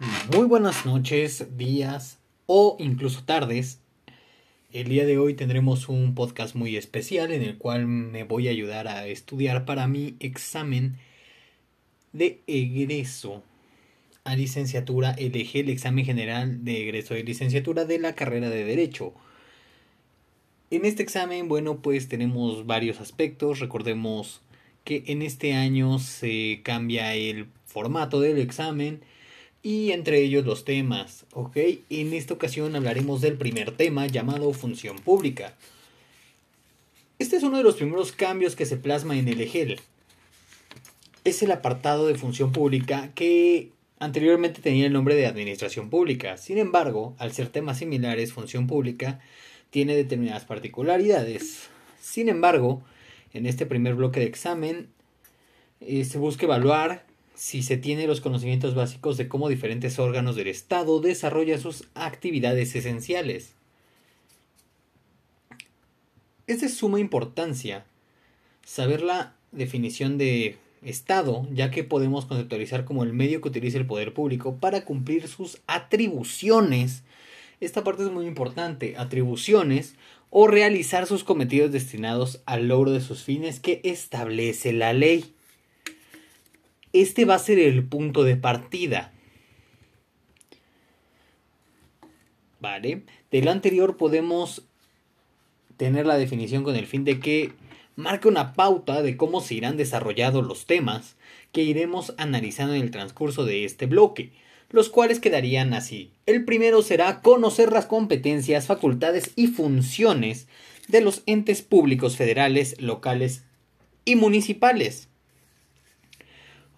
Muy buenas noches, días o incluso tardes. El día de hoy tendremos un podcast muy especial en el cual me voy a ayudar a estudiar para mi examen de egreso a licenciatura. Elegí el examen general de egreso de licenciatura de la carrera de Derecho. En este examen, bueno, pues tenemos varios aspectos. Recordemos que en este año se cambia el formato del examen y entre ellos los temas. En esta ocasión hablaremos del primer tema llamado función pública. Este es uno de los primeros cambios que se plasma en el EGEL. Es el apartado de función pública que anteriormente tenía el nombre de administración pública. Sin embargo, al ser temas similares, función pública tiene determinadas particularidades. Sin embargo, en este primer bloque de examen eh, se busca evaluar si se tiene los conocimientos básicos de cómo diferentes órganos del Estado desarrollan sus actividades esenciales. Es de suma importancia saber la definición de Estado, ya que podemos conceptualizar como el medio que utiliza el poder público para cumplir sus atribuciones. Esta parte es muy importante, atribuciones o realizar sus cometidos destinados al logro de sus fines que establece la ley este va a ser el punto de partida. ¿Vale? De lo anterior podemos tener la definición con el fin de que marque una pauta de cómo se irán desarrollados los temas que iremos analizando en el transcurso de este bloque, los cuales quedarían así. El primero será conocer las competencias, facultades y funciones de los entes públicos federales, locales y municipales.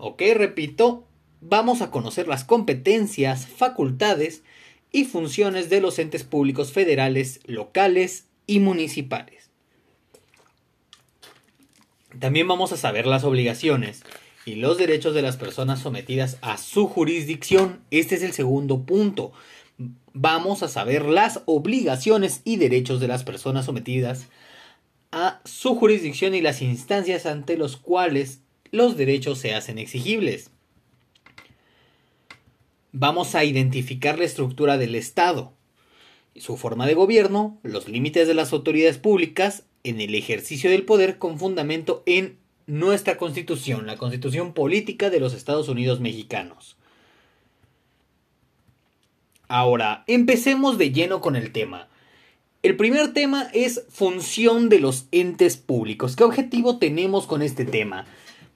Ok, repito, vamos a conocer las competencias, facultades y funciones de los entes públicos federales, locales y municipales. También vamos a saber las obligaciones y los derechos de las personas sometidas a su jurisdicción. Este es el segundo punto. Vamos a saber las obligaciones y derechos de las personas sometidas a su jurisdicción y las instancias ante los cuales los derechos se hacen exigibles. Vamos a identificar la estructura del Estado, su forma de gobierno, los límites de las autoridades públicas en el ejercicio del poder con fundamento en nuestra Constitución, la Constitución Política de los Estados Unidos Mexicanos. Ahora, empecemos de lleno con el tema. El primer tema es función de los entes públicos. ¿Qué objetivo tenemos con este tema?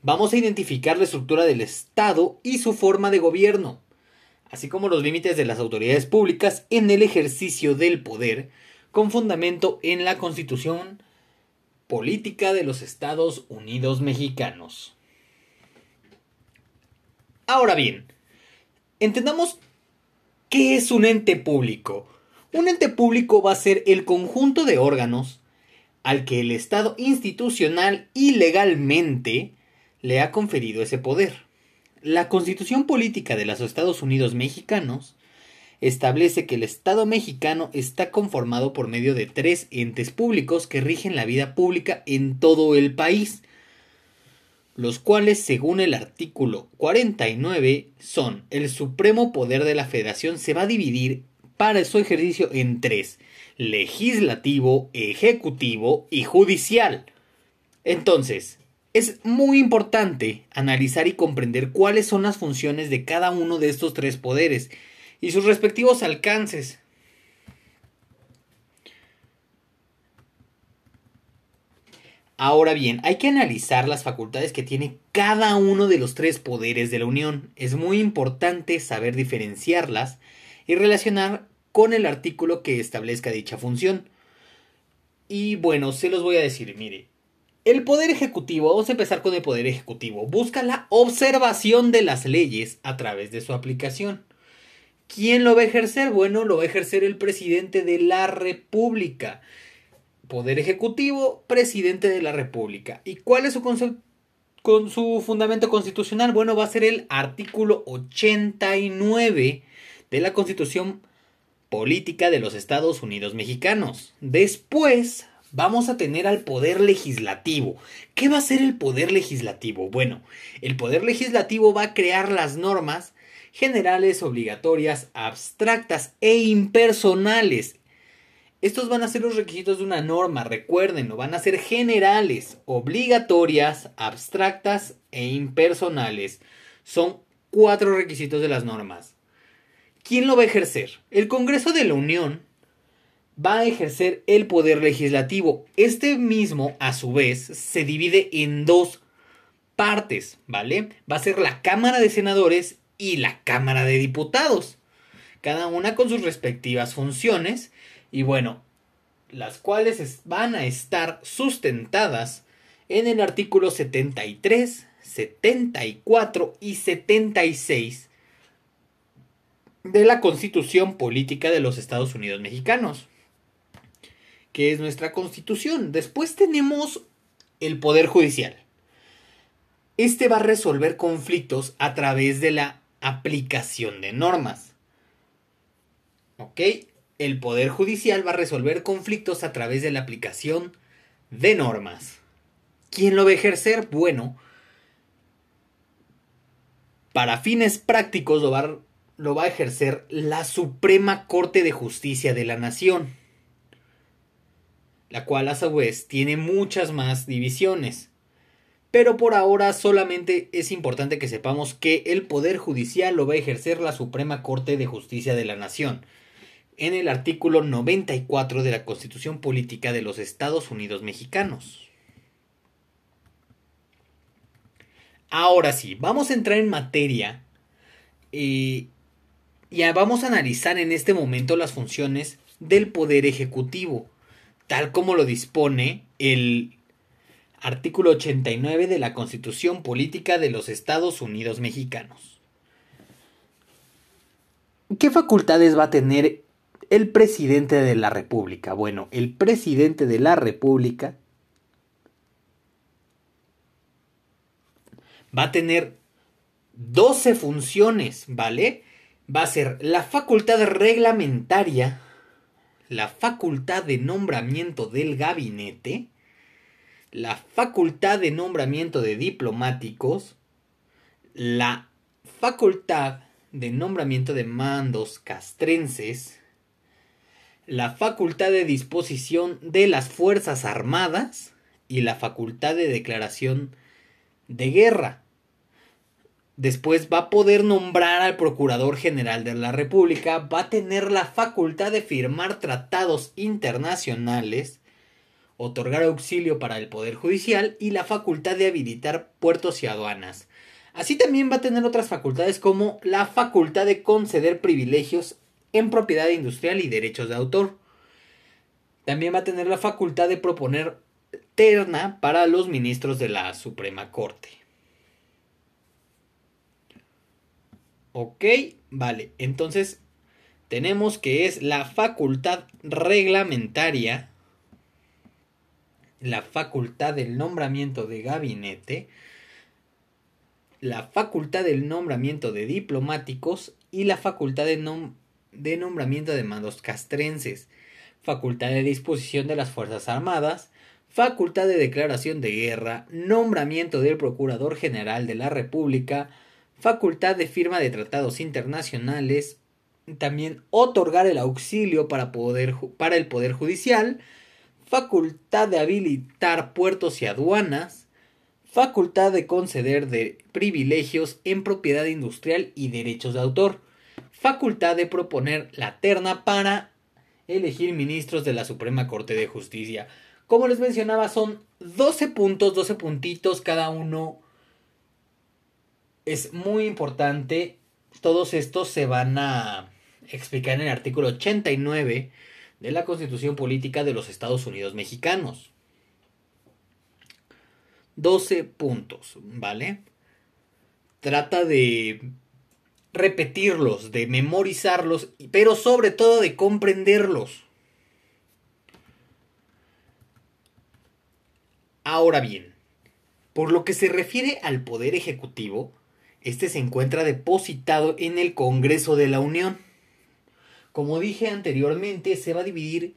Vamos a identificar la estructura del Estado y su forma de gobierno, así como los límites de las autoridades públicas en el ejercicio del poder, con fundamento en la Constitución Política de los Estados Unidos Mexicanos. Ahora bien, entendamos qué es un ente público. Un ente público va a ser el conjunto de órganos al que el Estado institucional y legalmente le ha conferido ese poder. La Constitución Política de los Estados Unidos Mexicanos establece que el Estado mexicano está conformado por medio de tres entes públicos que rigen la vida pública en todo el país, los cuales, según el artículo 49, son el supremo poder de la federación se va a dividir para su ejercicio en tres, legislativo, ejecutivo y judicial. Entonces, es muy importante analizar y comprender cuáles son las funciones de cada uno de estos tres poderes y sus respectivos alcances. Ahora bien, hay que analizar las facultades que tiene cada uno de los tres poderes de la Unión. Es muy importante saber diferenciarlas y relacionar con el artículo que establezca dicha función. Y bueno, se los voy a decir, mire, el Poder Ejecutivo, vamos a empezar con el Poder Ejecutivo, busca la observación de las leyes a través de su aplicación. ¿Quién lo va a ejercer? Bueno, lo va a ejercer el presidente de la República. Poder Ejecutivo, presidente de la República. ¿Y cuál es su, con su fundamento constitucional? Bueno, va a ser el artículo 89 de la Constitución Política de los Estados Unidos Mexicanos. Después vamos a tener al poder legislativo. ¿Qué va a ser el poder legislativo? Bueno, el poder legislativo va a crear las normas generales, obligatorias, abstractas e impersonales. Estos van a ser los requisitos de una norma, recuérdenlo, van a ser generales, obligatorias, abstractas e impersonales. Son cuatro requisitos de las normas. ¿Quién lo va a ejercer? El Congreso de la Unión va a ejercer el poder legislativo. Este mismo, a su vez, se divide en dos partes, ¿vale? Va a ser la Cámara de Senadores y la Cámara de Diputados. Cada una con sus respectivas funciones. Y bueno, las cuales van a estar sustentadas en el artículo 73, 74 y 76 de la Constitución Política de los Estados Unidos Mexicanos que es nuestra constitución. Después tenemos el Poder Judicial. Este va a resolver conflictos a través de la aplicación de normas. ¿Ok? El Poder Judicial va a resolver conflictos a través de la aplicación de normas. ¿Quién lo va a ejercer? Bueno, para fines prácticos lo va, lo va a ejercer la Suprema Corte de Justicia de la Nación la cual a su vez tiene muchas más divisiones. Pero por ahora solamente es importante que sepamos que el Poder Judicial lo va a ejercer la Suprema Corte de Justicia de la Nación, en el artículo 94 de la Constitución Política de los Estados Unidos Mexicanos. Ahora sí, vamos a entrar en materia y ya vamos a analizar en este momento las funciones del Poder Ejecutivo tal como lo dispone el artículo 89 de la Constitución Política de los Estados Unidos Mexicanos. ¿Qué facultades va a tener el presidente de la República? Bueno, el presidente de la República va a tener 12 funciones, ¿vale? Va a ser la facultad reglamentaria la facultad de nombramiento del gabinete, la facultad de nombramiento de diplomáticos, la facultad de nombramiento de mandos castrenses, la facultad de disposición de las Fuerzas Armadas y la facultad de declaración de guerra. Después va a poder nombrar al Procurador General de la República, va a tener la facultad de firmar tratados internacionales, otorgar auxilio para el Poder Judicial y la facultad de habilitar puertos y aduanas. Así también va a tener otras facultades como la facultad de conceder privilegios en propiedad industrial y derechos de autor. También va a tener la facultad de proponer terna para los ministros de la Suprema Corte. Ok, vale. Entonces tenemos que es la facultad reglamentaria, la facultad del nombramiento de gabinete, la facultad del nombramiento de diplomáticos y la facultad de, de nombramiento de mandos castrenses, facultad de disposición de las Fuerzas Armadas, facultad de declaración de guerra, nombramiento del Procurador General de la República, facultad de firma de tratados internacionales, también otorgar el auxilio para, poder, para el Poder Judicial, facultad de habilitar puertos y aduanas, facultad de conceder de privilegios en propiedad industrial y derechos de autor, facultad de proponer la terna para elegir ministros de la Suprema Corte de Justicia. Como les mencionaba, son 12 puntos, 12 puntitos cada uno es muy importante. Todos estos se van a explicar en el artículo 89 de la Constitución Política de los Estados Unidos Mexicanos. 12 puntos, ¿vale? Trata de repetirlos, de memorizarlos, pero sobre todo de comprenderlos. Ahora bien, por lo que se refiere al Poder Ejecutivo, este se encuentra depositado en el Congreso de la Unión. Como dije anteriormente, se va a dividir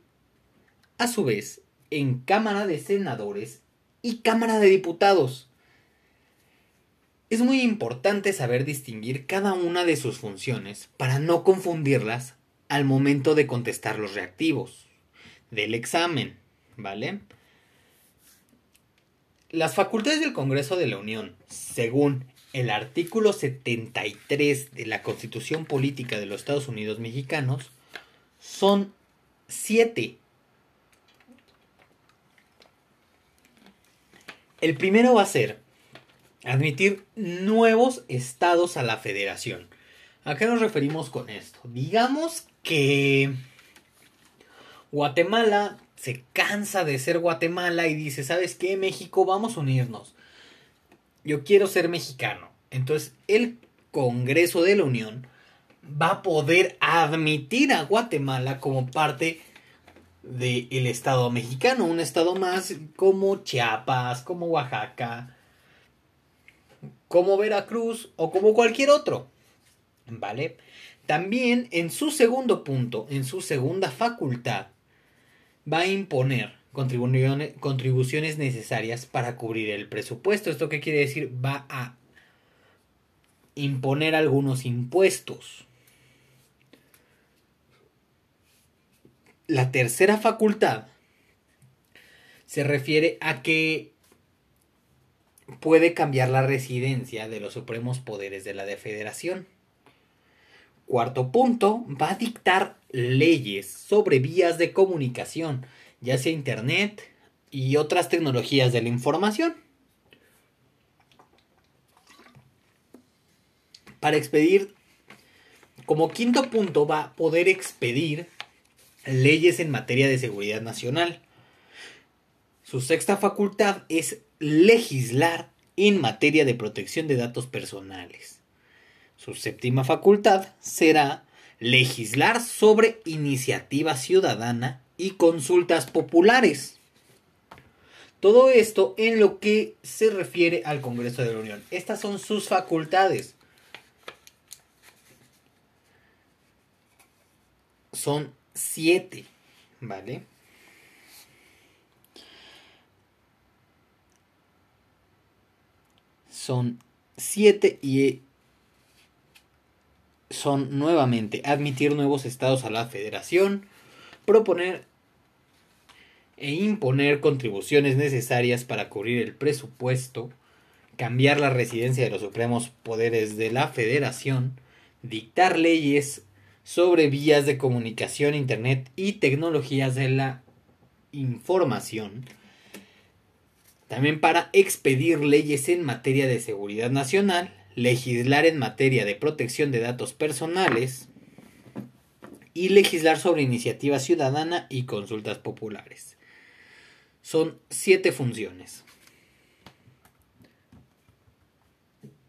a su vez en Cámara de Senadores y Cámara de Diputados. Es muy importante saber distinguir cada una de sus funciones para no confundirlas al momento de contestar los reactivos del examen, ¿vale? Las facultades del Congreso de la Unión, según el artículo 73 de la Constitución Política de los Estados Unidos Mexicanos, son siete. El primero va a ser admitir nuevos estados a la federación. ¿A qué nos referimos con esto? Digamos que Guatemala se cansa de ser Guatemala y dice, ¿sabes qué? México, vamos a unirnos. Yo quiero ser mexicano. Entonces el Congreso de la Unión va a poder admitir a Guatemala como parte del Estado mexicano, un Estado más como Chiapas, como Oaxaca, como Veracruz o como cualquier otro. ¿Vale? También en su segundo punto, en su segunda facultad, va a imponer contribuciones necesarias para cubrir el presupuesto. ¿Esto qué quiere decir? Va a imponer algunos impuestos. La tercera facultad se refiere a que puede cambiar la residencia de los supremos poderes de la Federación. Cuarto punto, va a dictar leyes sobre vías de comunicación, ya sea Internet y otras tecnologías de la información. Para expedir, como quinto punto, va a poder expedir leyes en materia de seguridad nacional. Su sexta facultad es legislar en materia de protección de datos personales. Su séptima facultad será legislar sobre iniciativa ciudadana y consultas populares. Todo esto en lo que se refiere al Congreso de la Unión. Estas son sus facultades. Son siete, ¿vale? son siete y son nuevamente admitir nuevos estados a la federación, proponer e imponer contribuciones necesarias para cubrir el presupuesto, cambiar la residencia de los supremos poderes de la federación, dictar leyes sobre vías de comunicación, internet y tecnologías de la información, también para expedir leyes en materia de seguridad nacional, legislar en materia de protección de datos personales y legislar sobre iniciativa ciudadana y consultas populares. Son siete funciones.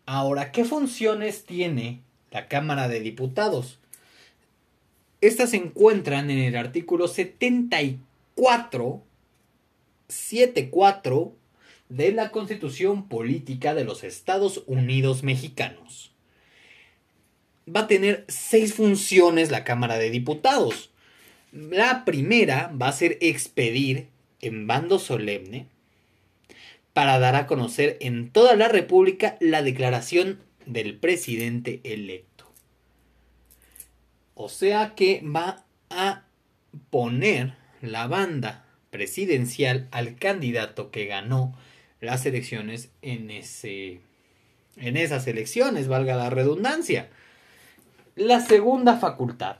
Ahora, ¿qué funciones tiene la Cámara de Diputados? Estas se encuentran en el artículo 74, 74 de la Constitución Política de los Estados Unidos Mexicanos. Va a tener seis funciones la Cámara de Diputados. La primera va a ser expedir en bando solemne para dar a conocer en toda la República la declaración del presidente electo. O sea que va a poner la banda presidencial al candidato que ganó las elecciones en ese en esas elecciones, valga la redundancia. La segunda facultad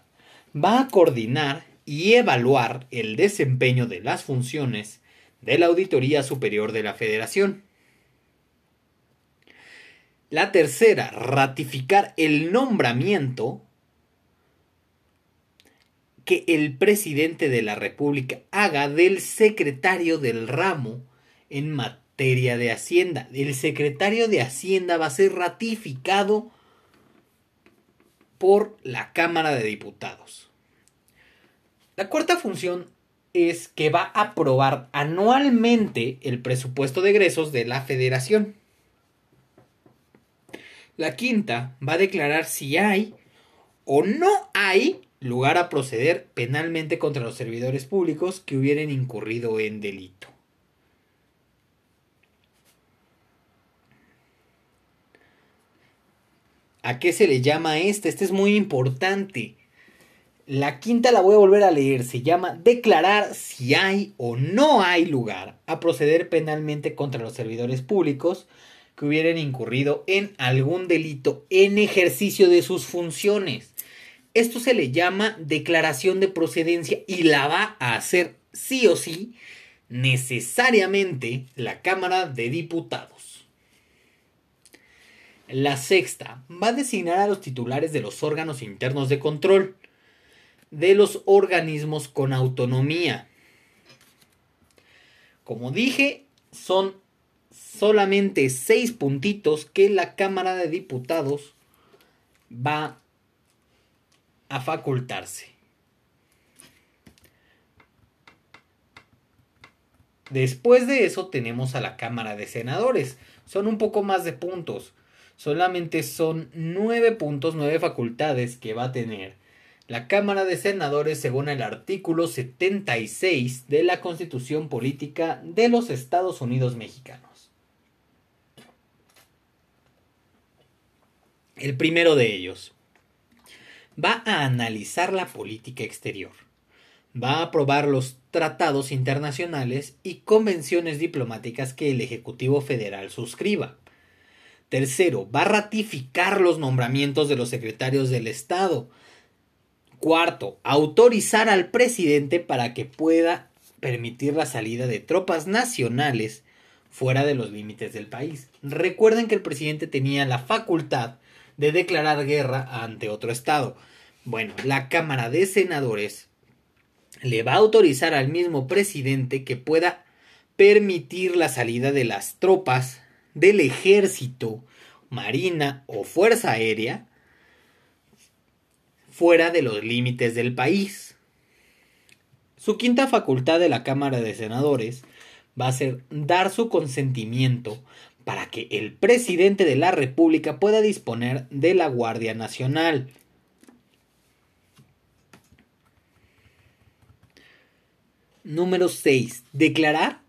va a coordinar y evaluar el desempeño de las funciones de la Auditoría Superior de la Federación. La tercera, ratificar el nombramiento que el presidente de la República haga del secretario del ramo en materia de Hacienda. El secretario de Hacienda va a ser ratificado por la Cámara de Diputados. La cuarta función es que va a aprobar anualmente el presupuesto de egresos de la federación. La quinta va a declarar si hay o no hay lugar a proceder penalmente contra los servidores públicos que hubieran incurrido en delito. ¿A qué se le llama esta? Este es muy importante. La quinta la voy a volver a leer. Se llama declarar si hay o no hay lugar a proceder penalmente contra los servidores públicos que hubieran incurrido en algún delito en ejercicio de sus funciones. Esto se le llama declaración de procedencia y la va a hacer sí o sí necesariamente la Cámara de Diputados. La sexta va a designar a los titulares de los órganos internos de control de los organismos con autonomía. Como dije, son solamente seis puntitos que la Cámara de Diputados va a facultarse. Después de eso tenemos a la Cámara de Senadores. Son un poco más de puntos. Solamente son nueve puntos, nueve facultades que va a tener la Cámara de Senadores según el artículo 76 de la Constitución Política de los Estados Unidos Mexicanos. El primero de ellos va a analizar la política exterior, va a aprobar los tratados internacionales y convenciones diplomáticas que el Ejecutivo Federal suscriba. Tercero, va a ratificar los nombramientos de los secretarios del Estado, Cuarto, autorizar al presidente para que pueda permitir la salida de tropas nacionales fuera de los límites del país. Recuerden que el presidente tenía la facultad de declarar guerra ante otro estado. Bueno, la Cámara de Senadores le va a autorizar al mismo presidente que pueda permitir la salida de las tropas del ejército, marina o fuerza aérea fuera de los límites del país. Su quinta facultad de la Cámara de Senadores va a ser dar su consentimiento para que el presidente de la República pueda disponer de la Guardia Nacional. Número 6. Declarar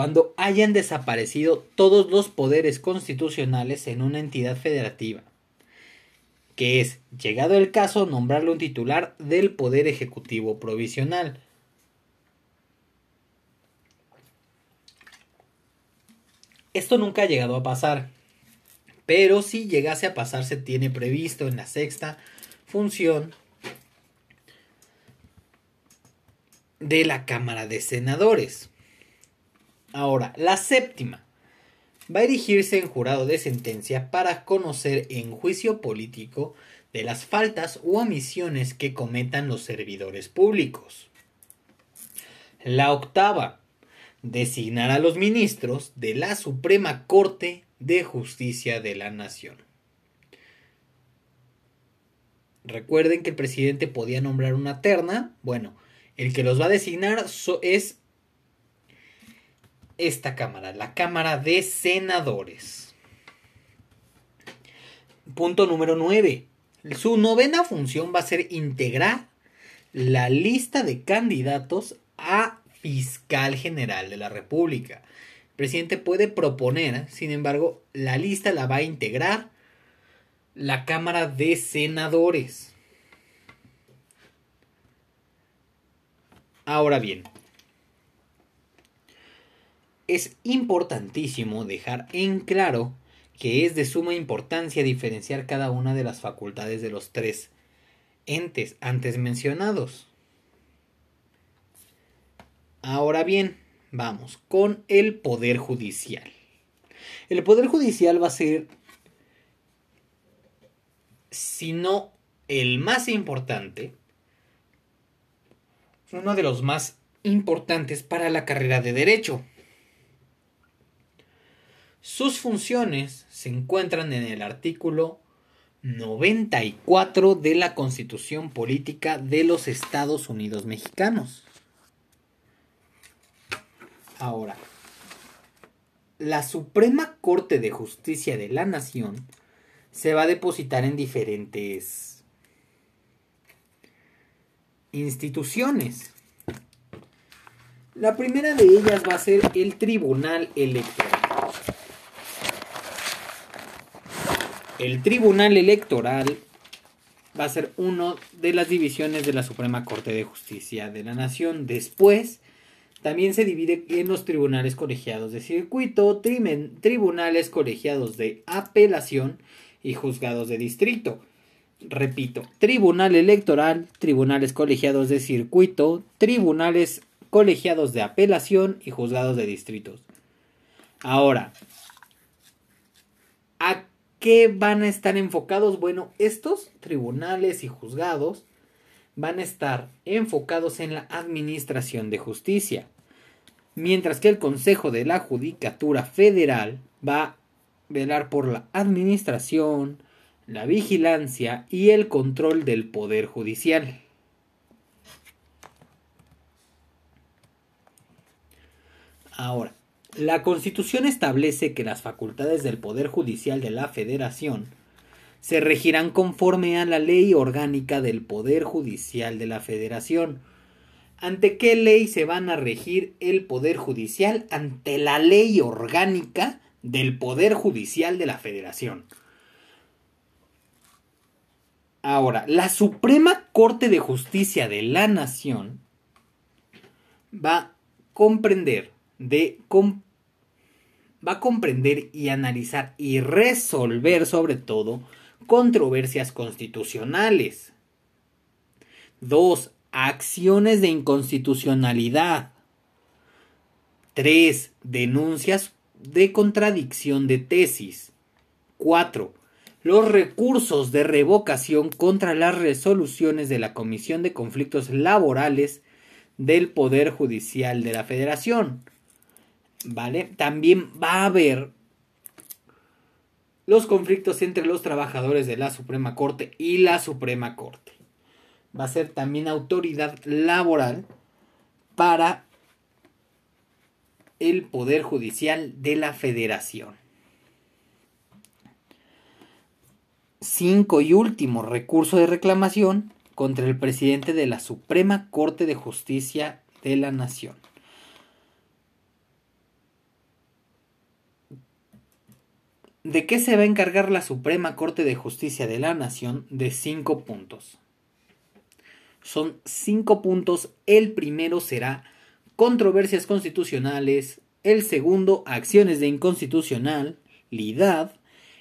cuando hayan desaparecido todos los poderes constitucionales en una entidad federativa que es, llegado el caso, nombrarle un titular del Poder Ejecutivo Provisional. Esto nunca ha llegado a pasar, pero si llegase a pasar se tiene previsto en la sexta función de la Cámara de Senadores. Ahora, la séptima va a erigirse en jurado de sentencia para conocer en juicio político de las faltas o omisiones que cometan los servidores públicos. La octava, designar a los ministros de la Suprema Corte de Justicia de la Nación. Recuerden que el presidente podía nombrar una terna. Bueno, el que los va a designar es esta Cámara, la Cámara de Senadores. Punto número 9. Su novena función va a ser integrar la lista de candidatos a fiscal general de la República. El presidente puede proponer, sin embargo, la lista la va a integrar la Cámara de Senadores. Ahora bien, es importantísimo dejar en claro que es de suma importancia diferenciar cada una de las facultades de los tres entes antes mencionados. Ahora bien, vamos con el Poder Judicial. El Poder Judicial va a ser, si no el más importante, uno de los más importantes para la carrera de derecho. Sus funciones se encuentran en el artículo 94 de la Constitución Política de los Estados Unidos Mexicanos. Ahora, la Suprema Corte de Justicia de la Nación se va a depositar en diferentes instituciones. La primera de ellas va a ser el Tribunal Electoral. El Tribunal Electoral va a ser una de las divisiones de la Suprema Corte de Justicia de la Nación. Después, también se divide en los tribunales colegiados de circuito, tribunales colegiados de apelación y juzgados de distrito. Repito, tribunal electoral, tribunales colegiados de circuito, tribunales colegiados de apelación y juzgados de distritos. Ahora, ¿a qué van a estar enfocados? Bueno, estos tribunales y juzgados van a estar enfocados en la administración de justicia, mientras que el Consejo de la Judicatura Federal va a velar por la administración, la vigilancia y el control del Poder Judicial. Ahora, la Constitución establece que las facultades del Poder Judicial de la Federación se regirán conforme a la ley orgánica del Poder Judicial de la Federación. ¿Ante qué ley se van a regir el Poder Judicial? Ante la ley orgánica del Poder Judicial de la Federación. Ahora, la Suprema Corte de Justicia de la Nación va a comprender de va a comprender y analizar y resolver sobre todo controversias constitucionales. 2. Acciones de inconstitucionalidad. 3. Denuncias de contradicción de tesis. 4. Los recursos de revocación contra las resoluciones de la Comisión de Conflictos Laborales del Poder Judicial de la Federación. ¿Vale? También va a haber los conflictos entre los trabajadores de la Suprema Corte y la Suprema Corte. Va a ser también autoridad laboral para el Poder Judicial de la Federación. Cinco y último recurso de reclamación contra el presidente de la Suprema Corte de Justicia de la Nación. ¿De qué se va a encargar la Suprema Corte de Justicia de la Nación? De cinco puntos. Son cinco puntos. El primero será controversias constitucionales. El segundo, acciones de inconstitucionalidad.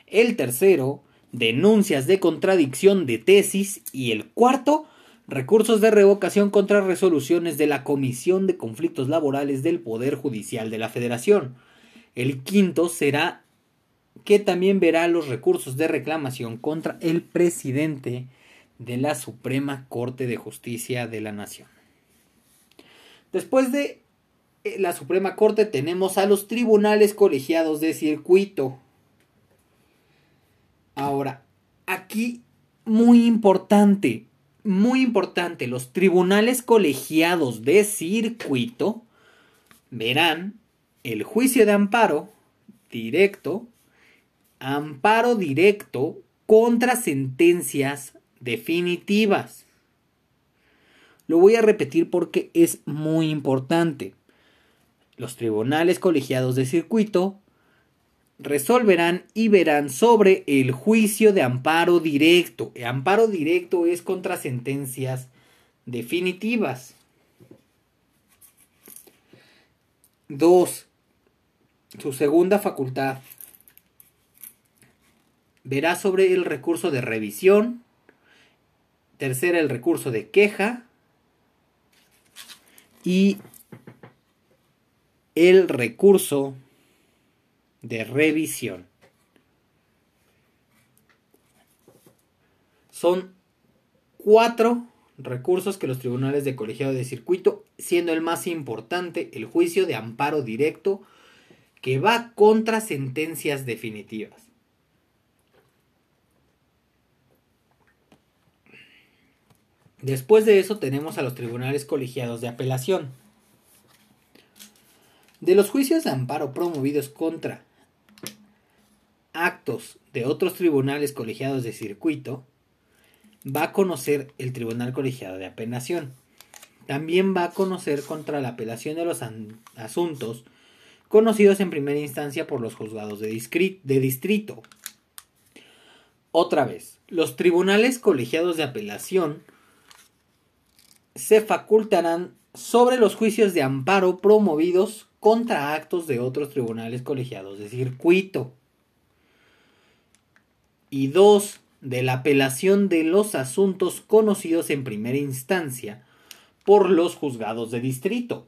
El tercero, denuncias de contradicción de tesis. Y el cuarto, recursos de revocación contra resoluciones de la Comisión de Conflictos Laborales del Poder Judicial de la Federación. El quinto será que también verá los recursos de reclamación contra el presidente de la Suprema Corte de Justicia de la Nación. Después de eh, la Suprema Corte tenemos a los tribunales colegiados de circuito. Ahora, aquí muy importante, muy importante, los tribunales colegiados de circuito verán el juicio de amparo directo amparo directo contra sentencias definitivas. Lo voy a repetir porque es muy importante. Los tribunales colegiados de circuito resolverán y verán sobre el juicio de amparo directo. El amparo directo es contra sentencias definitivas. 2. Su segunda facultad verá sobre el recurso de revisión, tercera el recurso de queja y el recurso de revisión. Son cuatro recursos que los tribunales de colegiado de circuito, siendo el más importante el juicio de amparo directo que va contra sentencias definitivas. Después de eso tenemos a los tribunales colegiados de apelación. De los juicios de amparo promovidos contra actos de otros tribunales colegiados de circuito, va a conocer el tribunal colegiado de apelación. También va a conocer contra la apelación de los asuntos conocidos en primera instancia por los juzgados de, distrito. Otra vez, los tribunales colegiados de apelación se facultarán sobre los juicios de amparo promovidos contra actos de otros tribunales colegiados de circuito. Y dos, de la apelación de los asuntos conocidos en primera instancia por los juzgados de distrito.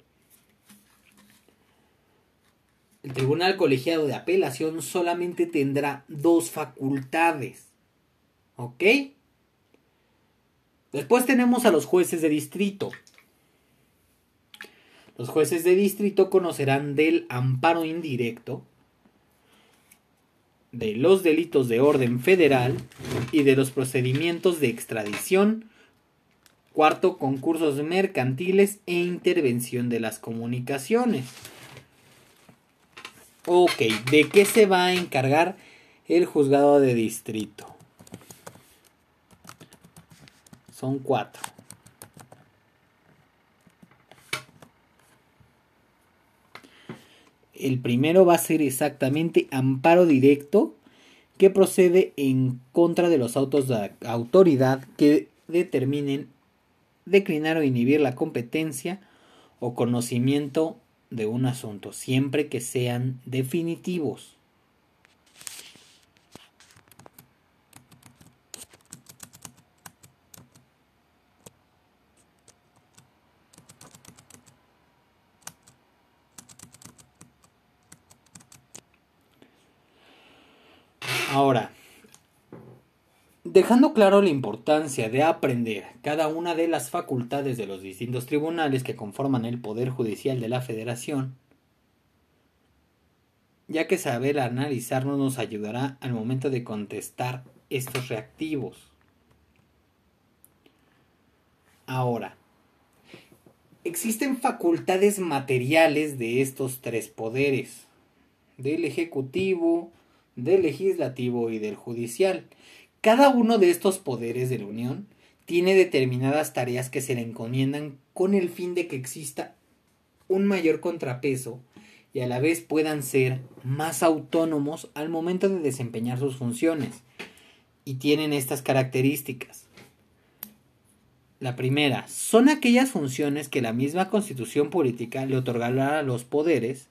El Tribunal Colegiado de Apelación solamente tendrá dos facultades. ¿Ok? Después tenemos a los jueces de distrito. Los jueces de distrito conocerán del amparo indirecto, de los delitos de orden federal y de los procedimientos de extradición. Cuarto, concursos mercantiles e intervención de las comunicaciones. Ok, ¿de qué se va a encargar el juzgado de distrito? Son cuatro. El primero va a ser exactamente amparo directo que procede en contra de los autos de autoridad que determinen declinar o inhibir la competencia o conocimiento de un asunto, siempre que sean definitivos. Ahora, dejando claro la importancia de aprender cada una de las facultades de los distintos tribunales que conforman el Poder Judicial de la Federación, ya que saber analizarnos nos ayudará al momento de contestar estos reactivos. Ahora, existen facultades materiales de estos tres poderes, del Ejecutivo, del Legislativo y del Judicial, cada uno de estos poderes de la Unión tiene determinadas tareas que se le encomiendan con el fin de que exista un mayor contrapeso y a la vez puedan ser más autónomos al momento de desempeñar sus funciones. Y tienen estas características. La primera, son aquellas funciones que la misma constitución política le otorgará a los poderes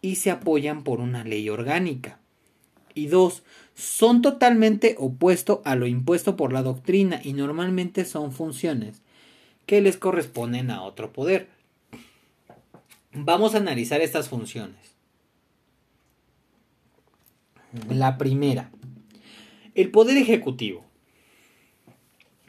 y se apoyan por una ley orgánica. Y dos, son totalmente opuesto a lo impuesto por la doctrina y normalmente son funciones que les corresponden a otro poder. Vamos a analizar estas funciones. La primera, el poder ejecutivo.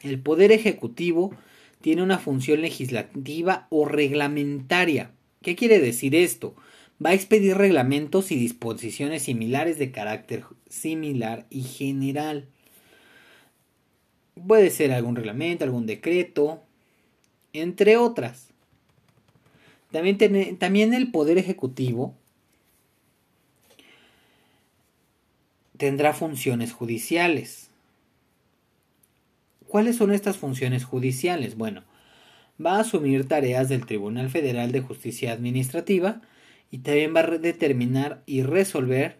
El poder ejecutivo tiene una función legislativa o reglamentaria. ¿Qué quiere decir esto? Va a expedir reglamentos y disposiciones similares de carácter similar y general. Puede ser algún reglamento, algún decreto, entre otras. También, también el Poder Ejecutivo tendrá funciones judiciales. ¿Cuáles son estas funciones judiciales? Bueno, va a asumir tareas del Tribunal Federal de Justicia Administrativa, y también va a determinar y resolver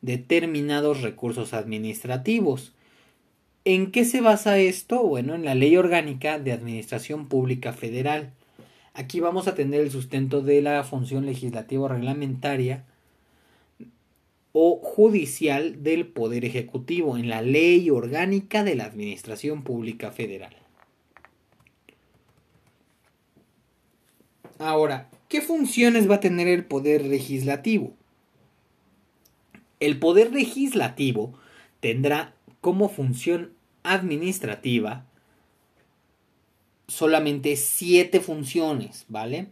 determinados recursos administrativos. ¿En qué se basa esto? Bueno, en la Ley Orgánica de Administración Pública Federal. Aquí vamos a tener el sustento de la función legislativa reglamentaria o judicial del Poder Ejecutivo en la Ley Orgánica de la Administración Pública Federal. Ahora, ¿Qué funciones va a tener el poder legislativo? El poder legislativo tendrá como función administrativa solamente siete funciones, ¿vale?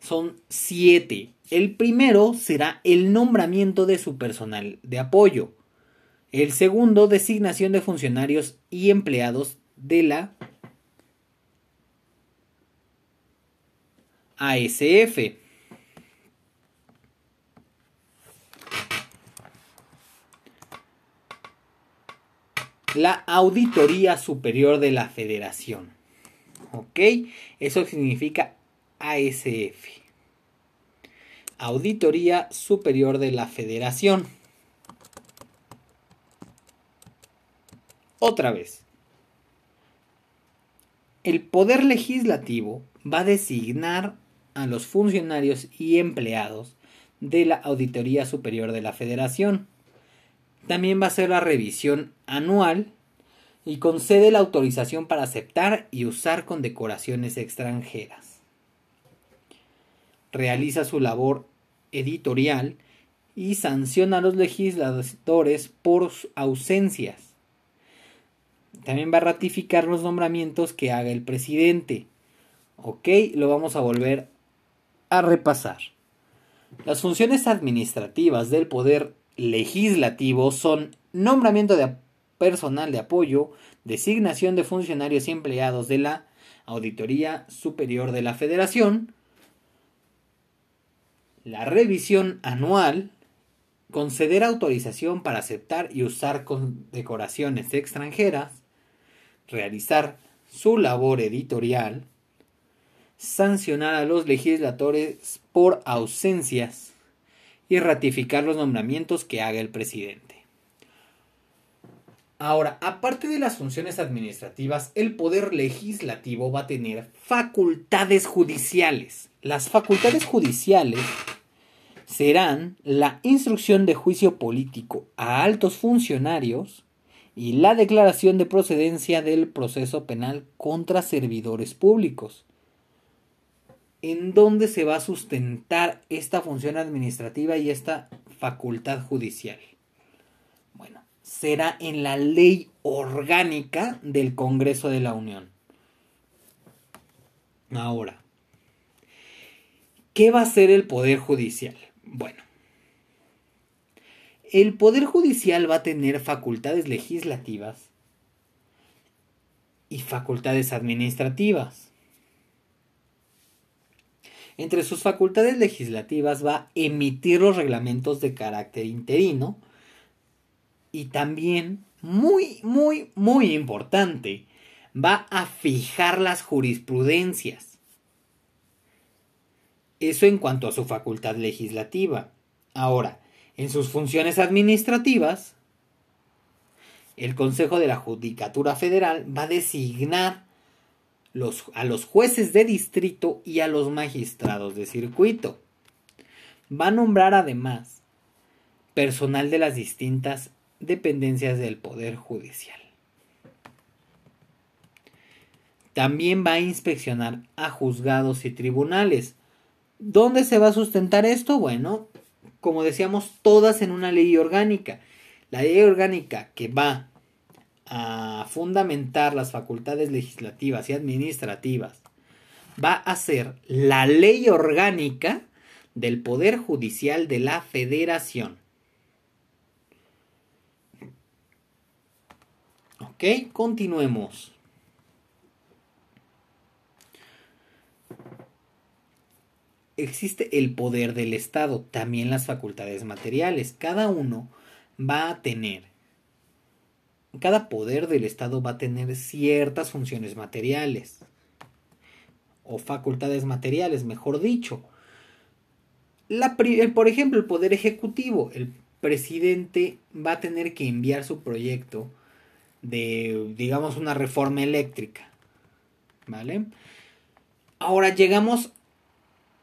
Son siete. El primero será el nombramiento de su personal de apoyo. El segundo, designación de funcionarios y empleados de la ASF. La Auditoría Superior de la Federación. ¿Ok? Eso significa ASF. Auditoría Superior de la Federación. Otra vez, el poder legislativo va a designar a los funcionarios y empleados de la Auditoría Superior de la Federación. También va a hacer la revisión anual y concede la autorización para aceptar y usar condecoraciones extranjeras. Realiza su labor editorial y sanciona a los legisladores por ausencias. También va a ratificar los nombramientos que haga el presidente. Ok, lo vamos a volver a repasar. Las funciones administrativas del poder legislativo son nombramiento de personal de apoyo, designación de funcionarios y empleados de la Auditoría Superior de la Federación, la revisión anual, conceder autorización para aceptar y usar decoraciones extranjeras, realizar su labor editorial, sancionar a los legisladores por ausencias y ratificar los nombramientos que haga el presidente. Ahora, aparte de las funciones administrativas, el poder legislativo va a tener facultades judiciales. Las facultades judiciales serán la instrucción de juicio político a altos funcionarios y la declaración de procedencia del proceso penal contra servidores públicos. ¿En dónde se va a sustentar esta función administrativa y esta facultad judicial? Bueno, será en la ley orgánica del Congreso de la Unión. Ahora, ¿qué va a ser el Poder Judicial? Bueno, el Poder Judicial va a tener facultades legislativas y facultades administrativas. Entre sus facultades legislativas va a emitir los reglamentos de carácter interino y también, muy, muy, muy importante, va a fijar las jurisprudencias. Eso en cuanto a su facultad legislativa. Ahora, en sus funciones administrativas, el Consejo de la Judicatura Federal va a designar a los jueces de distrito y a los magistrados de circuito. Va a nombrar además personal de las distintas dependencias del Poder Judicial. También va a inspeccionar a juzgados y tribunales. ¿Dónde se va a sustentar esto? Bueno, como decíamos, todas en una ley orgánica. La ley orgánica que va a fundamentar las facultades legislativas y administrativas va a ser la ley orgánica del Poder Judicial de la Federación. Ok, continuemos. Existe el poder del Estado, también las facultades materiales. Cada uno va a tener cada poder del Estado va a tener ciertas funciones materiales o facultades materiales, mejor dicho. La, por ejemplo, el poder ejecutivo, el presidente va a tener que enviar su proyecto de, digamos, una reforma eléctrica. ¿Vale? Ahora llegamos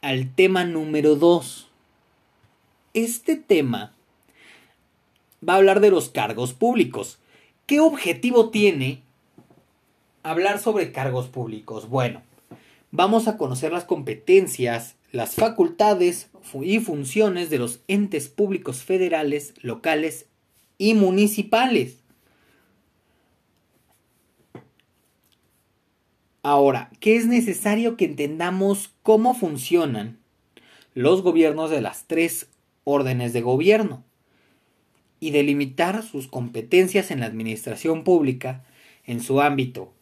al tema número 2. Este tema va a hablar de los cargos públicos. ¿Qué objetivo tiene hablar sobre cargos públicos? Bueno, vamos a conocer las competencias, las facultades y funciones de los entes públicos federales, locales y municipales. Ahora, ¿qué es necesario que entendamos cómo funcionan los gobiernos de las tres órdenes de gobierno? Y delimitar sus competencias en la administración pública en su ámbito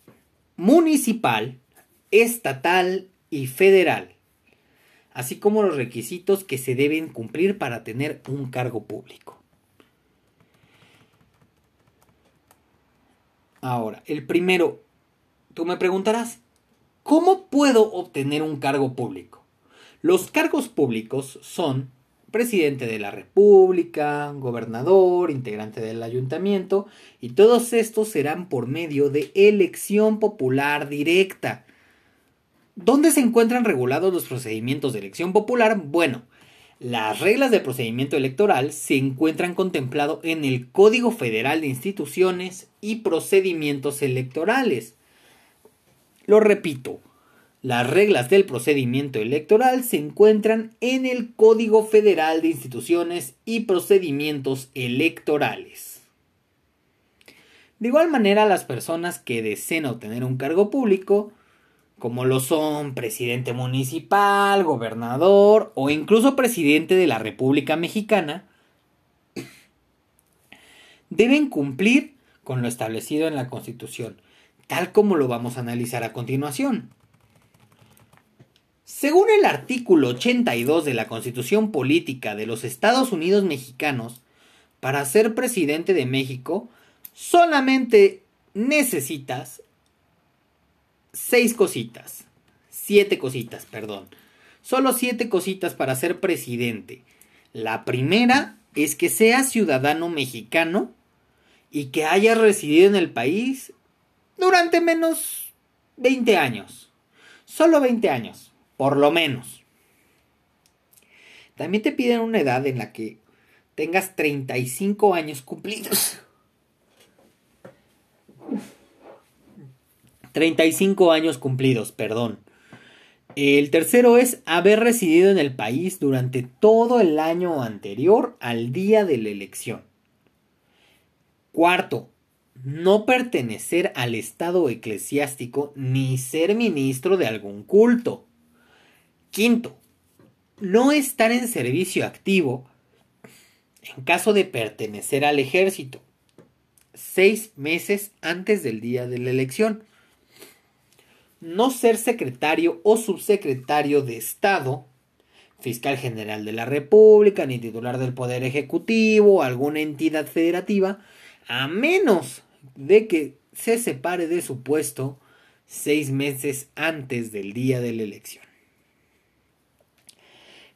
municipal, estatal y federal, así como los requisitos que se deben cumplir para tener un cargo público. Ahora, el primero, tú me preguntarás, ¿cómo puedo obtener un cargo público? Los cargos públicos son presidente de la República, gobernador, integrante del ayuntamiento, y todos estos serán por medio de elección popular directa. ¿Dónde se encuentran regulados los procedimientos de elección popular? Bueno, las reglas de procedimiento electoral se encuentran contemplado en el Código Federal de Instituciones y Procedimientos Electorales. Lo repito, las reglas del procedimiento electoral se encuentran en el Código Federal de Instituciones y Procedimientos Electorales. De igual manera, las personas que deseen obtener un cargo público, como lo son presidente municipal, gobernador o incluso presidente de la República Mexicana, deben cumplir con lo establecido en la Constitución, tal como lo vamos a analizar a continuación. Según el artículo 82 de la Constitución Política de los Estados Unidos Mexicanos, para ser presidente de México, solamente necesitas seis cositas. Siete cositas, perdón. Solo siete cositas para ser presidente. La primera es que seas ciudadano mexicano y que hayas residido en el país durante menos 20 años. Solo 20 años por lo menos. También te piden una edad en la que tengas 35 años cumplidos. 35 años cumplidos, perdón. El tercero es haber residido en el país durante todo el año anterior al día de la elección. Cuarto, no pertenecer al estado eclesiástico ni ser ministro de algún culto. Quinto, no estar en servicio activo en caso de pertenecer al ejército seis meses antes del día de la elección. No ser secretario o subsecretario de Estado, fiscal general de la República, ni titular del Poder Ejecutivo alguna entidad federativa, a menos de que se separe de su puesto seis meses antes del día de la elección.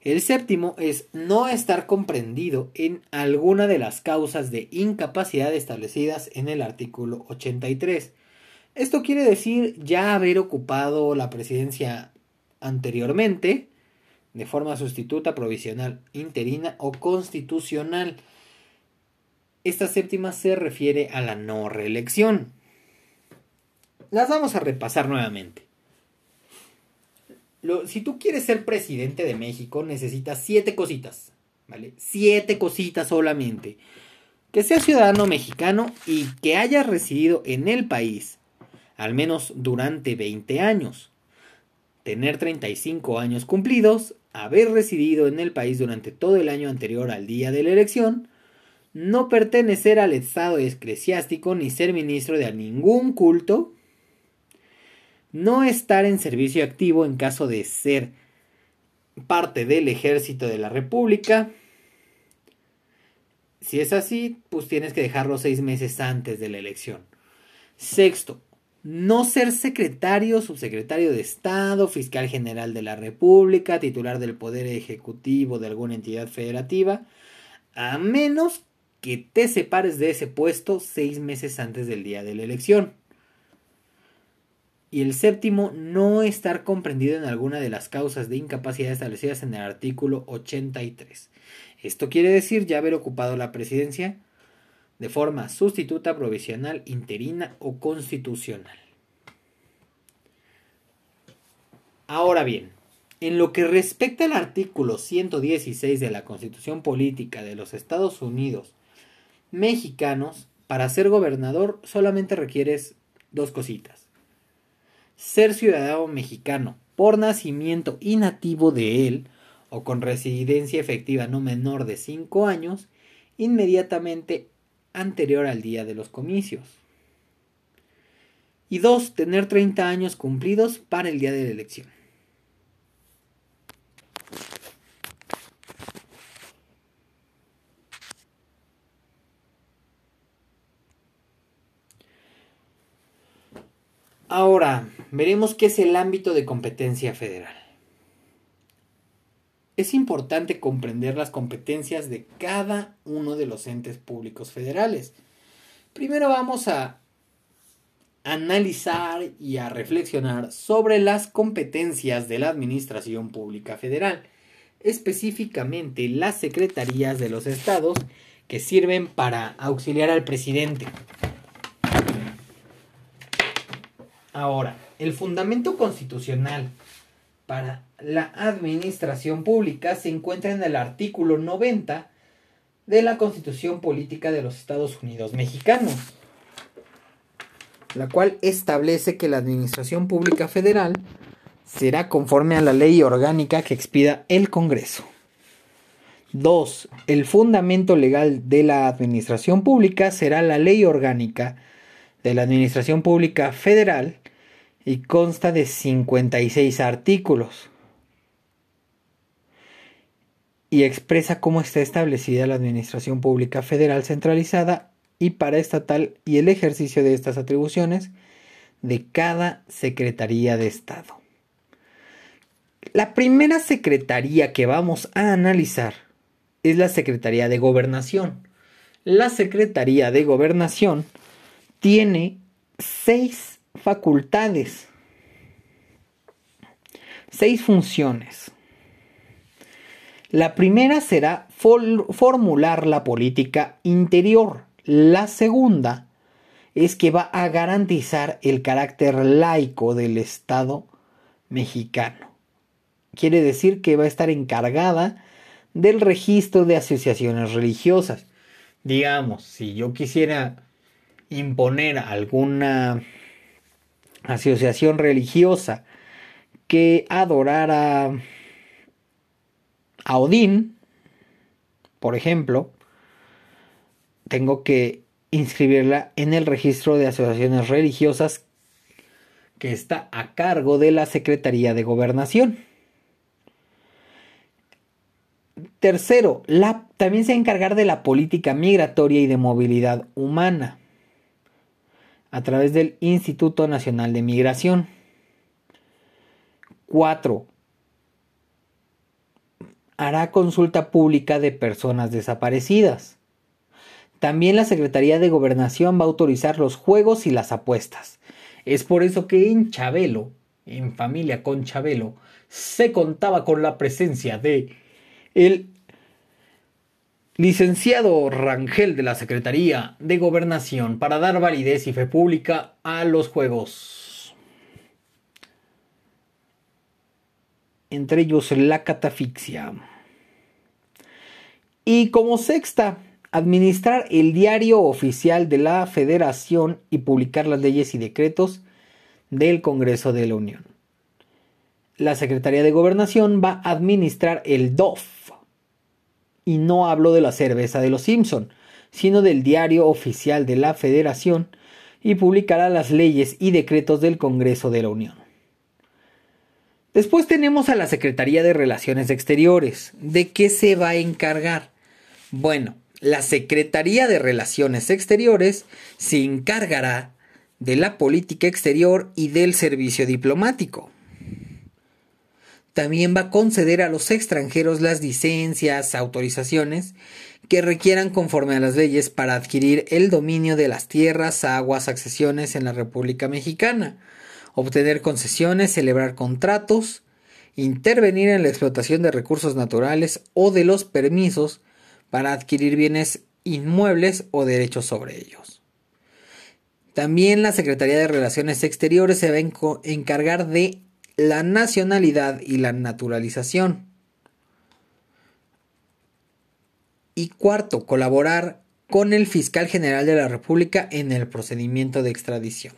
El séptimo es no estar comprendido en alguna de las causas de incapacidad establecidas en el artículo 83. Esto quiere decir ya haber ocupado la presidencia anteriormente, de forma sustituta, provisional, interina o constitucional. Esta séptima se refiere a la no reelección. Las vamos a repasar nuevamente si tú quieres ser presidente de México, necesitas siete cositas, ¿vale? Siete cositas solamente. Que seas ciudadano mexicano y que hayas residido en el país al menos durante 20 años. Tener 35 años cumplidos, haber residido en el país durante todo el año anterior al día de la elección, no pertenecer al estado eclesiástico ni ser ministro de ningún culto, no estar en servicio activo en caso de ser parte del ejército de la República. Si es así, pues tienes que dejarlo seis meses antes de la elección. Sexto, no ser secretario, subsecretario de Estado, fiscal general de la República, titular del Poder Ejecutivo de alguna entidad federativa, a menos que te separes de ese puesto seis meses antes del día de la elección. Y el séptimo, no estar comprendido en alguna de las causas de incapacidad establecidas en el artículo 83. Esto quiere decir ya haber ocupado la presidencia de forma sustituta, provisional, interina o constitucional. Ahora bien, en lo que respecta al artículo 116 de la Constitución Política de los Estados Unidos mexicanos, para ser gobernador solamente requieres dos cositas ser ciudadano mexicano por nacimiento y nativo de él, o con residencia efectiva no menor de 5 años, inmediatamente anterior al día de los comicios. Y dos, tener 30 años cumplidos para el día de la elección. Ahora, veremos qué es el ámbito de competencia federal. es importante comprender las competencias de cada uno de los entes públicos federales. Primero vamos a analizar y a reflexionar sobre las competencias de la Administración Pública Federal, específicamente las secretarías de los estados que sirven para auxiliar al presidente. Ahora, el fundamento constitucional para la administración pública se encuentra en el artículo 90 de la Constitución Política de los Estados Unidos Mexicanos, la cual establece que la administración pública federal será conforme a la ley orgánica que expida el Congreso. 2. El fundamento legal de la administración pública será la ley orgánica de la administración pública federal y consta de 56 artículos y expresa cómo está establecida la administración pública federal centralizada y paraestatal y el ejercicio de estas atribuciones de cada Secretaría de Estado. La primera secretaría que vamos a analizar es la Secretaría de Gobernación. La Secretaría de Gobernación tiene seis facultades, seis funciones. La primera será formular la política interior. La segunda es que va a garantizar el carácter laico del Estado mexicano. Quiere decir que va a estar encargada del registro de asociaciones religiosas. Digamos, si yo quisiera imponer alguna asociación religiosa que adorara a Odín, por ejemplo, tengo que inscribirla en el registro de asociaciones religiosas que está a cargo de la Secretaría de Gobernación. Tercero, la, también se va a encargar de la política migratoria y de movilidad humana a través del Instituto Nacional de Migración. Cuatro, hará consulta pública de personas desaparecidas. También la Secretaría de Gobernación va a autorizar los juegos y las apuestas. Es por eso que en Chabelo, en familia con Chabelo, se contaba con la presencia de el licenciado Rangel de la Secretaría de Gobernación para dar validez y fe pública a los juegos. Entre ellos la catafixia. Y como sexta, administrar el diario oficial de la Federación y publicar las leyes y decretos del Congreso de la Unión. La Secretaría de Gobernación va a administrar el DOF. Y no hablo de la cerveza de los Simpson, sino del diario oficial de la Federación y publicará las leyes y decretos del Congreso de la Unión. Después tenemos a la Secretaría de Relaciones Exteriores. ¿De qué se va a encargar? Bueno, la Secretaría de Relaciones Exteriores se encargará de la política exterior y del servicio diplomático. También va a conceder a los extranjeros las licencias, autorizaciones que requieran conforme a las leyes para adquirir el dominio de las tierras, aguas, accesiones en la República Mexicana, obtener concesiones, celebrar contratos, intervenir en la explotación de recursos naturales o de los permisos para adquirir bienes inmuebles o derechos sobre ellos. También la Secretaría de Relaciones Exteriores se va a encargar de la nacionalidad y la naturalización. Y cuarto, colaborar con el fiscal general de la República en el procedimiento de extradición.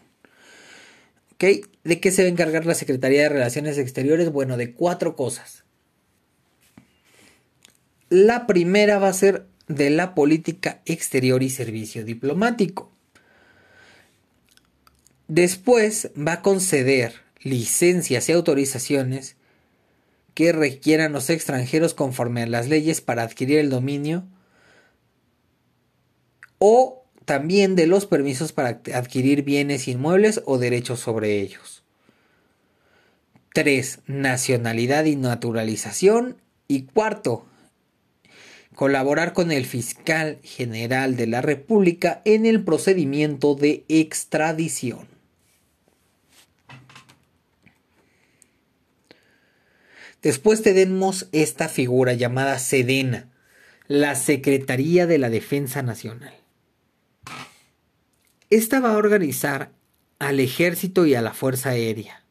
¿De qué se va a encargar la Secretaría de Relaciones Exteriores? Bueno, de cuatro cosas. La primera va a ser de la política exterior y servicio diplomático. Después va a conceder licencias y autorizaciones que requieran los extranjeros conforme a las leyes para adquirir el dominio o también de los permisos para adquirir bienes inmuebles o derechos sobre ellos. 3. Nacionalidad y naturalización Y cuarto, colaborar con el fiscal general de la República en el procedimiento de extradición. Después tenemos esta figura llamada Sedena, la Secretaría de la Defensa Nacional. Esta va a organizar al ejército y a la Fuerza Aérea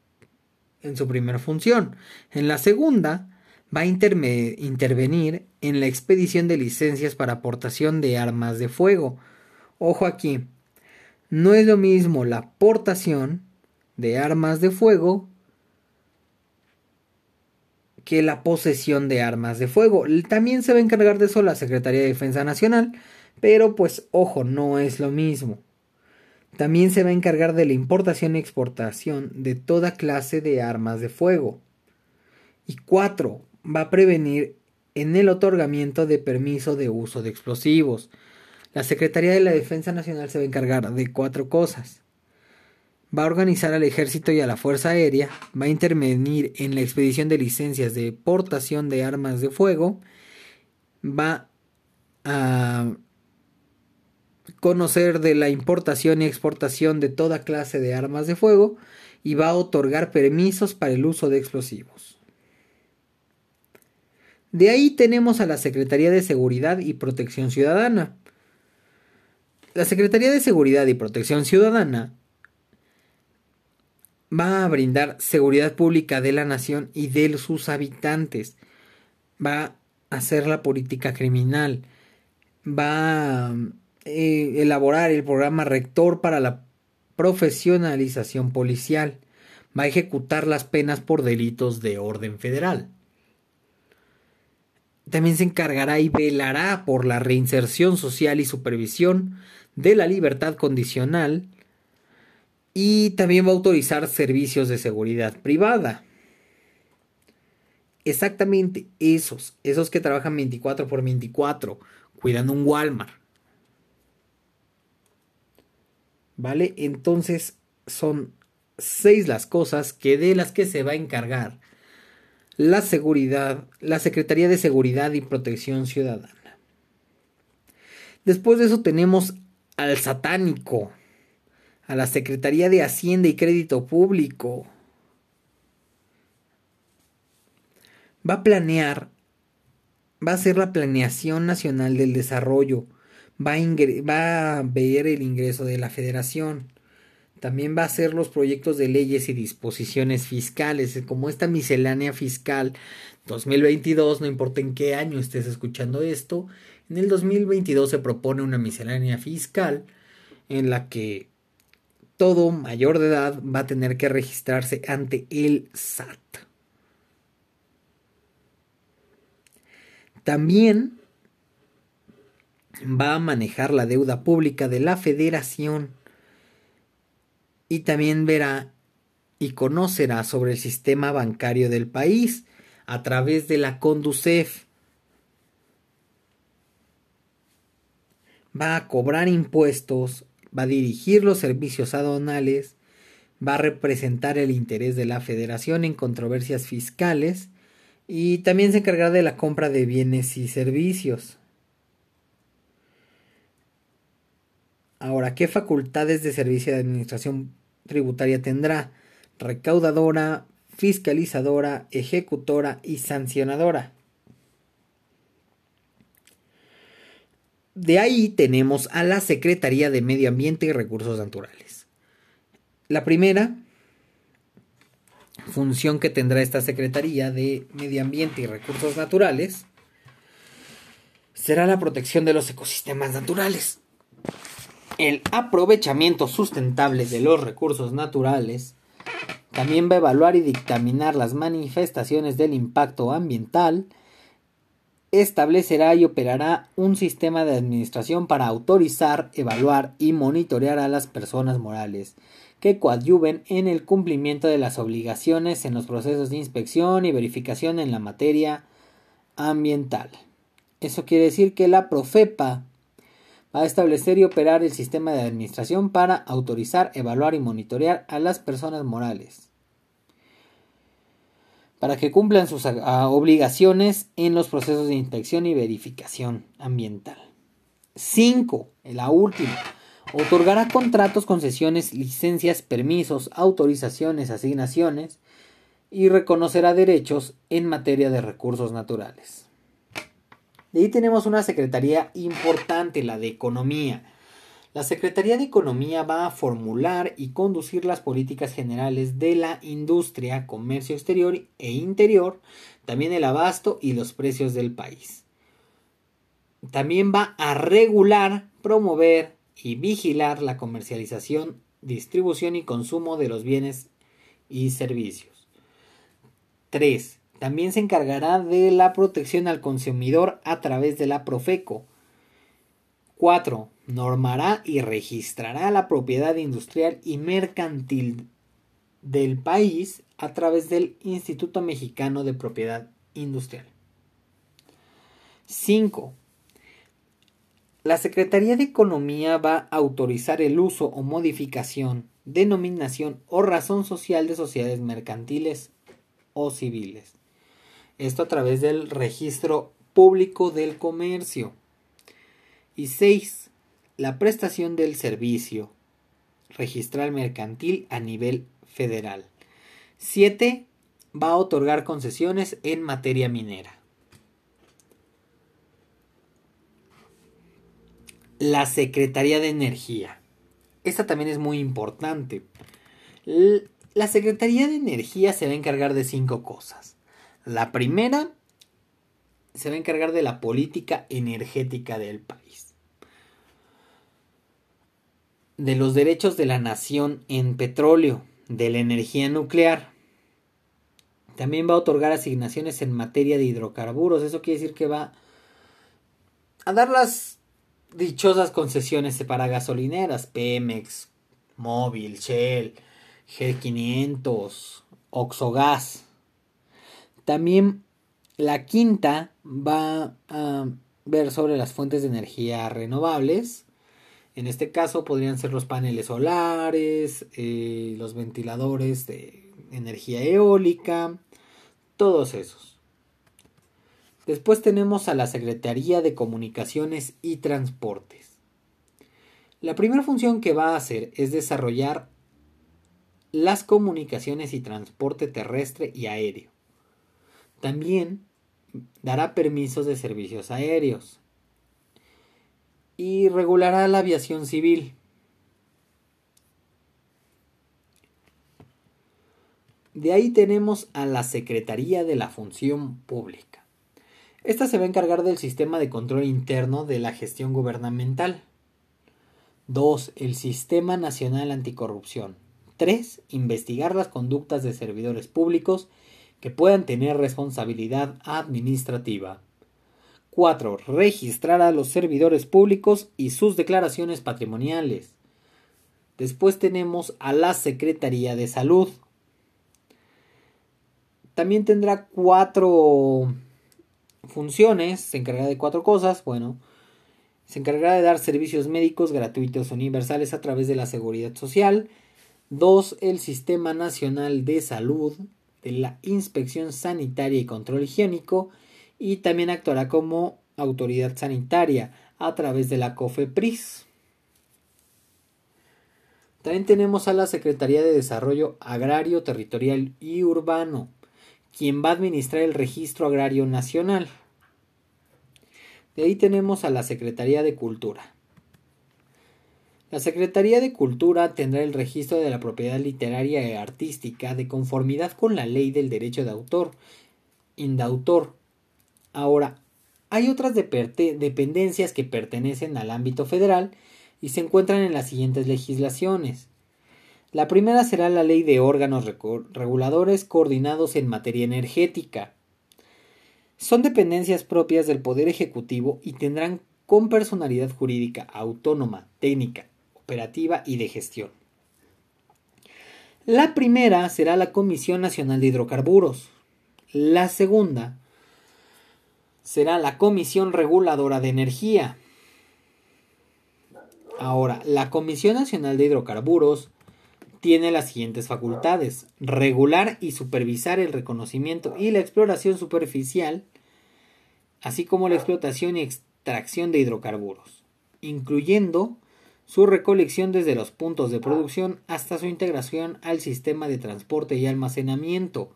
en su primera función. En la segunda, va a intervenir en la expedición de licencias para aportación de armas de fuego. Ojo aquí, no es lo mismo la aportación de armas de fuego que la posesión de armas de fuego. También se va a encargar de eso la Secretaría de Defensa Nacional, pero pues ojo, no es lo mismo. También se va a encargar de la importación y exportación de toda clase de armas de fuego. Y cuatro, va a prevenir en el otorgamiento de permiso de uso de explosivos. La Secretaría de la Defensa Nacional se va a encargar de cuatro cosas. Va a organizar al ejército y a la Fuerza Aérea, va a intervenir en la expedición de licencias de portación de armas de fuego, va a conocer de la importación y exportación de toda clase de armas de fuego y va a otorgar permisos para el uso de explosivos. De ahí tenemos a la Secretaría de Seguridad y Protección Ciudadana. La Secretaría de Seguridad y Protección Ciudadana va a brindar seguridad pública de la nación y de sus habitantes. Va a hacer la política criminal. Va a eh, elaborar el programa rector para la profesionalización policial. Va a ejecutar las penas por delitos de orden federal también se encargará y velará por la reinserción social y supervisión de la libertad condicional y también va a autorizar servicios de seguridad privada. Exactamente esos, esos que trabajan 24 por 24, cuidando un Walmart. ¿Vale? Entonces son seis las cosas que de las que se va a encargar la seguridad, la Secretaría de Seguridad y Protección Ciudadana. Después de eso tenemos al satánico, a la Secretaría de Hacienda y Crédito Público. Va a planear, va a hacer la planeación nacional del desarrollo, va a, va a ver el ingreso de la federación, también va a ser los proyectos de leyes y disposiciones fiscales, como esta miscelánea fiscal 2022, no importa en qué año estés escuchando esto, en el 2022 se propone una miscelánea fiscal en la que todo mayor de edad va a tener que registrarse ante el SAT. También va a manejar la deuda pública de la federación y también verá y conocerá sobre el sistema bancario del país a través de la Conducef. Va a cobrar impuestos, va a dirigir los servicios aduanales, va a representar el interés de la federación en controversias fiscales y también se encargará de la compra de bienes y servicios. Ahora, ¿qué facultades de servicio de administración tributaria tendrá recaudadora, fiscalizadora, ejecutora y sancionadora. De ahí tenemos a la Secretaría de Medio Ambiente y Recursos Naturales. La primera función que tendrá esta Secretaría de Medio Ambiente y Recursos Naturales será la protección de los ecosistemas naturales el aprovechamiento sustentable de los recursos naturales, también va a evaluar y dictaminar las manifestaciones del impacto ambiental, establecerá y operará un sistema de administración para autorizar, evaluar y monitorear a las personas morales que coadyuven en el cumplimiento de las obligaciones en los procesos de inspección y verificación en la materia ambiental. Eso quiere decir que la Profepa va a establecer y operar el sistema de administración para autorizar, evaluar y monitorear a las personas morales. Para que cumplan sus obligaciones en los procesos de inspección y verificación ambiental. 5. La última. Otorgará contratos, concesiones, licencias, permisos, autorizaciones, asignaciones y reconocerá derechos en materia de recursos naturales. De ahí tenemos una secretaría importante, la de Economía. La Secretaría de Economía va a formular y conducir las políticas generales de la industria, comercio exterior e interior, también el abasto y los precios del país. También va a regular, promover y vigilar la comercialización, distribución y consumo de los bienes y servicios. 3. También se encargará de la protección al consumidor a través de la Profeco. 4 normará y registrará la propiedad industrial y mercantil del país a través del Instituto Mexicano de Propiedad Industrial. 5. La Secretaría de Economía va a autorizar el uso o modificación, denominación o razón social de sociedades mercantiles o civiles. Esto a través del registro público del comercio. Y 6 la prestación del servicio registral mercantil a nivel federal. 7. Va a otorgar concesiones en materia minera. La Secretaría de Energía. Esta también es muy importante. La Secretaría de Energía se va a encargar de cinco cosas. La primera se va a encargar de la política energética del país de los derechos de la nación en petróleo, de la energía nuclear. También va a otorgar asignaciones en materia de hidrocarburos. Eso quiere decir que va a dar las dichosas concesiones para gasolineras, Pemex, Móvil, Shell, G500, Oxogas. También la quinta va a ver sobre las fuentes de energía renovables en este caso podrían ser los paneles solares, eh, los ventiladores de energía eólica, todos esos. Después tenemos a la Secretaría de Comunicaciones y Transportes. La primera función que va a hacer es desarrollar las comunicaciones y transporte terrestre y aéreo. También dará permisos de servicios aéreos, y regulará la aviación civil. De ahí tenemos a la Secretaría de la Función Pública. Esta se va a encargar del sistema de control interno de la gestión gubernamental. 2. El Sistema Nacional Anticorrupción. 3. Investigar las conductas de servidores públicos que puedan tener responsabilidad administrativa. 4. Registrar a los servidores públicos y sus declaraciones patrimoniales. Después tenemos a la Secretaría de Salud. También tendrá cuatro funciones, se encargará de cuatro cosas. Bueno, se encargará de dar servicios médicos gratuitos universales a través de la seguridad social. 2. El Sistema Nacional de Salud, de la Inspección Sanitaria y Control Higiénico y también actuará como autoridad sanitaria a través de la COFEPRIS. También tenemos a la Secretaría de Desarrollo Agrario, Territorial y Urbano, quien va a administrar el Registro Agrario Nacional. De ahí tenemos a la Secretaría de Cultura. La Secretaría de Cultura tendrá el registro de la propiedad literaria y artística de conformidad con la ley del derecho de autor, indautor, Ahora, hay otras dependencias que pertenecen al ámbito federal y se encuentran en las siguientes legislaciones. La primera será la ley de órganos reguladores coordinados en materia energética. Son dependencias propias del Poder Ejecutivo y tendrán con personalidad jurídica autónoma, técnica, operativa y de gestión. La primera será la Comisión Nacional de Hidrocarburos. La segunda será la Comisión Reguladora de Energía. Ahora, la Comisión Nacional de Hidrocarburos tiene las siguientes facultades. Regular y supervisar el reconocimiento y la exploración superficial, así como la explotación y extracción de hidrocarburos, incluyendo su recolección desde los puntos de producción hasta su integración al sistema de transporte y almacenamiento.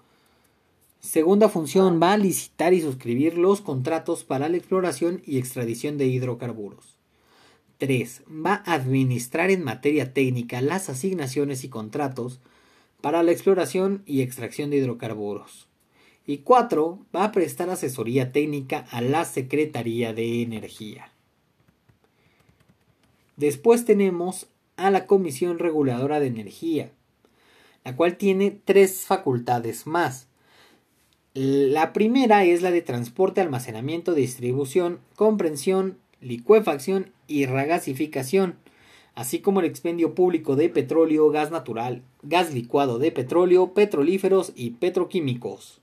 Segunda función va a licitar y suscribir los contratos para la exploración y extradición de hidrocarburos. 3. Va a administrar en materia técnica las asignaciones y contratos para la exploración y extracción de hidrocarburos. Y 4. Va a prestar asesoría técnica a la Secretaría de Energía. Después tenemos a la Comisión Reguladora de Energía, la cual tiene tres facultades más. La primera es la de transporte, almacenamiento, distribución, comprensión, licuefacción y regasificación, así como el expendio público de petróleo, gas natural, gas licuado de petróleo, petrolíferos y petroquímicos.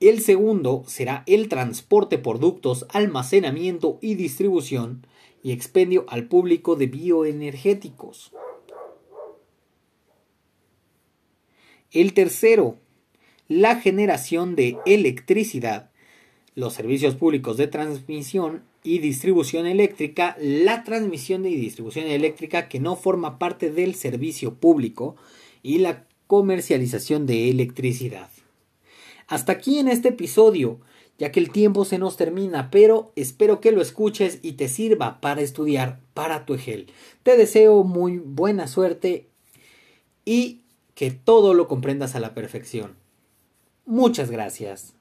El segundo será el transporte por ductos, almacenamiento y distribución, y expendio al público de bioenergéticos. El tercero, la generación de electricidad, los servicios públicos de transmisión y distribución eléctrica, la transmisión y distribución eléctrica que no forma parte del servicio público y la comercialización de electricidad. Hasta aquí en este episodio ya que el tiempo se nos termina, pero espero que lo escuches y te sirva para estudiar para tu EGEL. Te deseo muy buena suerte y que todo lo comprendas a la perfección. Muchas gracias.